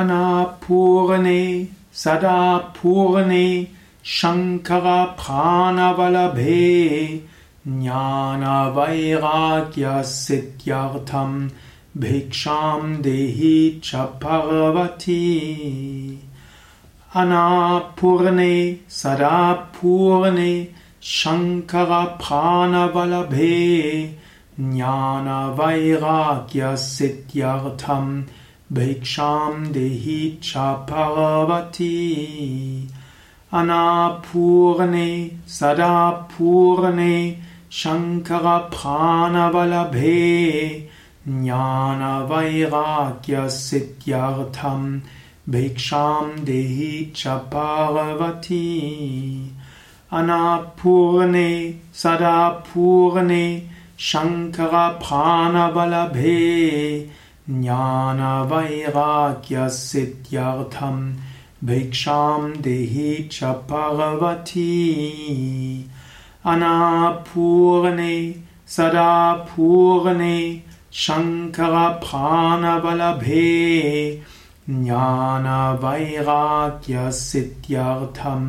अनापूर्णे सदा पूर्णे शङ्करप्राणवलभे ज्ञानवैराग्यसिद्ध्यर्थम् भिक्षां देहि च भगवती। अनापूर्णे सदा पूर्णे शङ्करप्राणवलभे ज्ञानवैराग्यसिद्ध्यर्थम् भिक्षां देहि च भगवती अनापूर्णे सदा पूर्णे शङ्करप्राणवलभे ज्ञानवैराग्यसिद्ध्यर्थम् भिक्षां देहि च भगवती अनापूर्णे सदा पूर्णे शङ्करप्राणवलभे ज्ञानवैराग्यसिद्ध्यर्थम् भिक्षां देहि च भगवती अनापूर्णे सदा पूर्णे शङ्करप्राणवलभे ज्ञानवैराग्यसिद्ध्यर्थम्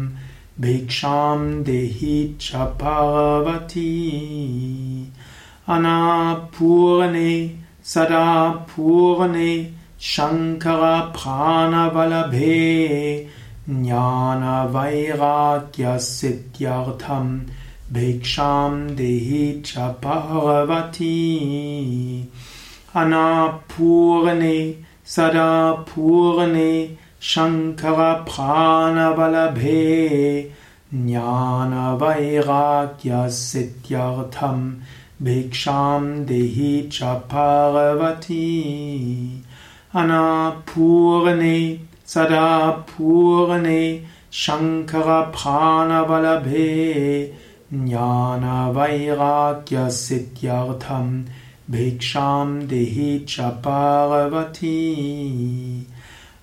भिक्षां देहि च भगवती अनापूर्णे सदा पूर्णे शङ्करप्राणवलभे ज्ञानवैराग्यसिद्ध्यर्थम् भिक्षां देहि च भगवती। अनापूर्णे सदा पूर्णे शङ्करप्राणवलभे ज्ञानवैराग्यसिद्ध्यर्थम् भिक्षां देहि च भगवती। अनापूर्णे सदा पूर्णे शङ्करप्राणवलभे ज्ञानवैराग्यसिद्ध्यर्थम् भिक्षां देहि च भगवती।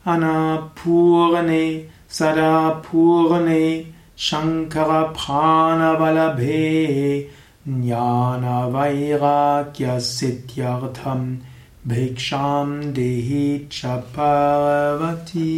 अनापूर्णे सदा पूर्णे शङ्करप्राणवलभे ज्ञानवैराग्यसिद्ध्यर्थम् भिक्षां देहि च भगवती